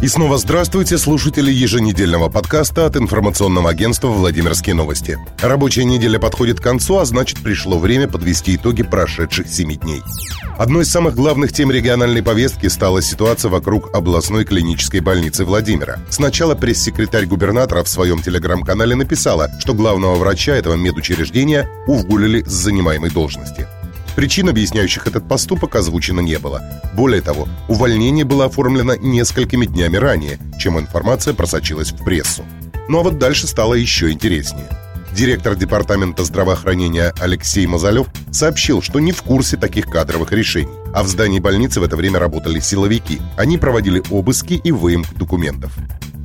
И снова здравствуйте, слушатели еженедельного подкаста от информационного агентства «Владимирские новости». Рабочая неделя подходит к концу, а значит пришло время подвести итоги прошедших семи дней. Одной из самых главных тем региональной повестки стала ситуация вокруг областной клинической больницы Владимира. Сначала пресс-секретарь губернатора в своем телеграм-канале написала, что главного врача этого медучреждения уволили с занимаемой должности – Причин, объясняющих этот поступок, озвучено не было. Более того, увольнение было оформлено несколькими днями ранее, чем информация просочилась в прессу. Ну а вот дальше стало еще интереснее. Директор департамента здравоохранения Алексей Мазалев сообщил, что не в курсе таких кадровых решений. А в здании больницы в это время работали силовики. Они проводили обыски и выемку документов.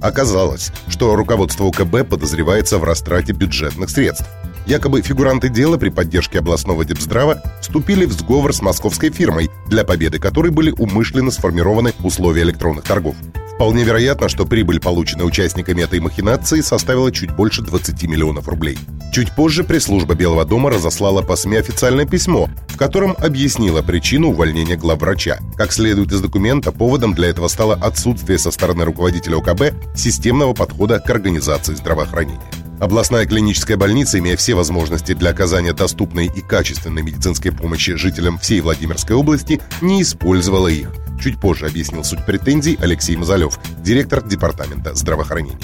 Оказалось, что руководство УКБ подозревается в растрате бюджетных средств. Якобы фигуранты дела при поддержке областного депздрава вступили в сговор с московской фирмой, для победы которой были умышленно сформированы условия электронных торгов. Вполне вероятно, что прибыль, полученная участниками этой махинации, составила чуть больше 20 миллионов рублей. Чуть позже пресс-служба Белого дома разослала по СМИ официальное письмо, в котором объяснила причину увольнения главврача. Как следует из документа, поводом для этого стало отсутствие со стороны руководителя ОКБ системного подхода к организации здравоохранения. Областная клиническая больница, имея все возможности для оказания доступной и качественной медицинской помощи жителям всей Владимирской области, не использовала их. Чуть позже объяснил суть претензий Алексей Мазалев, директор департамента здравоохранения.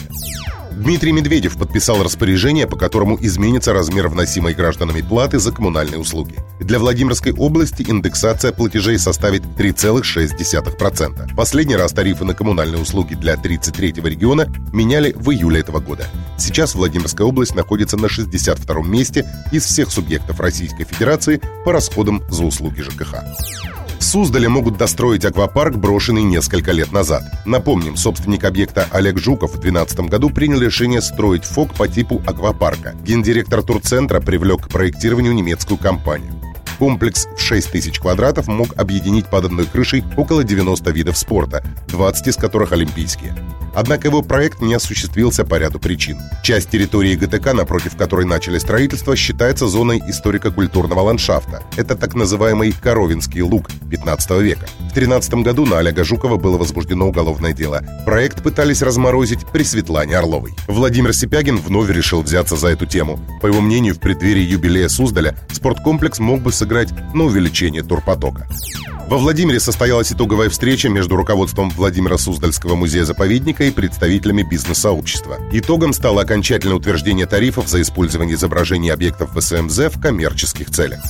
Дмитрий Медведев подписал распоряжение, по которому изменится размер вносимой гражданами платы за коммунальные услуги. Для Владимирской области индексация платежей составит 3,6%. Последний раз тарифы на коммунальные услуги для 33-го региона меняли в июле этого года. Сейчас Владимирская область находится на 62-м месте из всех субъектов Российской Федерации по расходам за услуги ЖКХ. Суздале могут достроить аквапарк, брошенный несколько лет назад. Напомним, собственник объекта Олег Жуков в 2012 году принял решение строить ФОК по типу аквапарка. Гендиректор турцентра привлек к проектированию немецкую компанию. Комплекс в 6 тысяч квадратов мог объединить под одной крышей около 90 видов спорта, 20 из которых олимпийские. Однако его проект не осуществился по ряду причин. Часть территории ГТК, напротив которой начали строительство, считается зоной историко-культурного ландшафта. Это так называемый Коровинский луг 15 века. В 2013 году на Олега Жукова было возбуждено уголовное дело. Проект пытались разморозить при Светлане Орловой. Владимир Сипягин вновь решил взяться за эту тему. По его мнению, в преддверии юбилея Суздаля спорткомплекс мог бы сыграть на увеличение турпотока. Во Владимире состоялась итоговая встреча между руководством Владимира Суздальского музея-заповедника и представителями бизнес-сообщества. Итогом стало окончательное утверждение тарифов за использование изображений объектов ВСМЗ в коммерческих целях.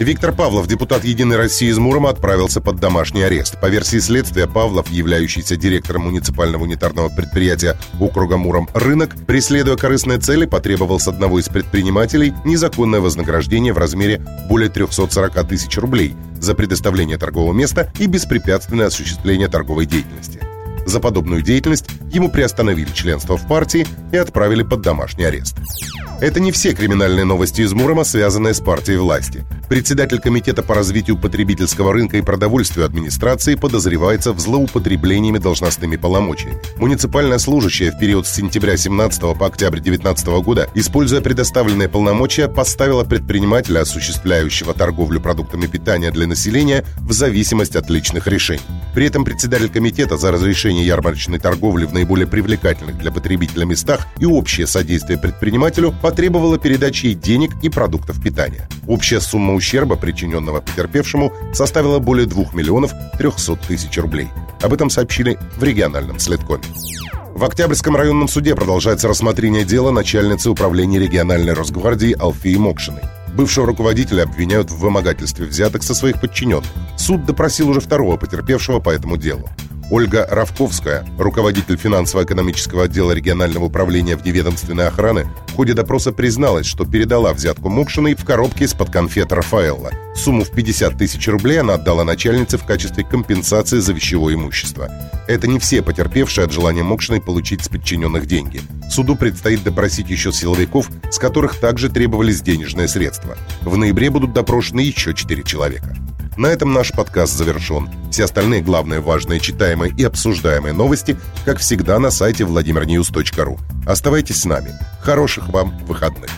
Виктор Павлов, депутат «Единой России» из Мурома, отправился под домашний арест. По версии следствия, Павлов, являющийся директором муниципального унитарного предприятия округа Муром «Рынок», преследуя корыстные цели, потребовал с одного из предпринимателей незаконное вознаграждение в размере более 340 тысяч рублей за предоставление торгового места и беспрепятственное осуществление торговой деятельности. За подобную деятельность ему приостановили членство в партии и отправили под домашний арест. Это не все криминальные новости из Мурома, связанные с партией власти. Председатель Комитета по развитию потребительского рынка и продовольствию администрации подозревается в злоупотреблениями должностными полномочиями. Муниципальная служащая в период с сентября 17 по октябрь 19 года, используя предоставленные полномочия, поставила предпринимателя, осуществляющего торговлю продуктами питания для населения, в зависимость от личных решений. При этом председатель комитета за разрешение ярмарочной торговли в наиболее привлекательных для потребителя местах и общее содействие предпринимателю – потребовала передачи ей денег и продуктов питания. Общая сумма ущерба, причиненного потерпевшему, составила более 2 миллионов 300 тысяч рублей. Об этом сообщили в региональном следкоме. В Октябрьском районном суде продолжается рассмотрение дела начальницы управления региональной Росгвардии Алфии Мокшиной. Бывшего руководителя обвиняют в вымогательстве взяток со своих подчиненных. Суд допросил уже второго потерпевшего по этому делу. Ольга Равковская, руководитель финансово-экономического отдела регионального управления вневедомственной охраны, в ходе допроса призналась, что передала взятку Мокшиной в коробке из-под конфет Рафаэлла. Сумму в 50 тысяч рублей она отдала начальнице в качестве компенсации за вещевое имущество. Это не все потерпевшие от желания Мокшиной получить с подчиненных деньги. Суду предстоит допросить еще силовиков, с которых также требовались денежные средства. В ноябре будут допрошены еще 4 человека. На этом наш подкаст завершен. Все остальные главные важные читаемые и обсуждаемые новости, как всегда, на сайте vladimirnews.ru. Оставайтесь с нами. Хороших вам выходных.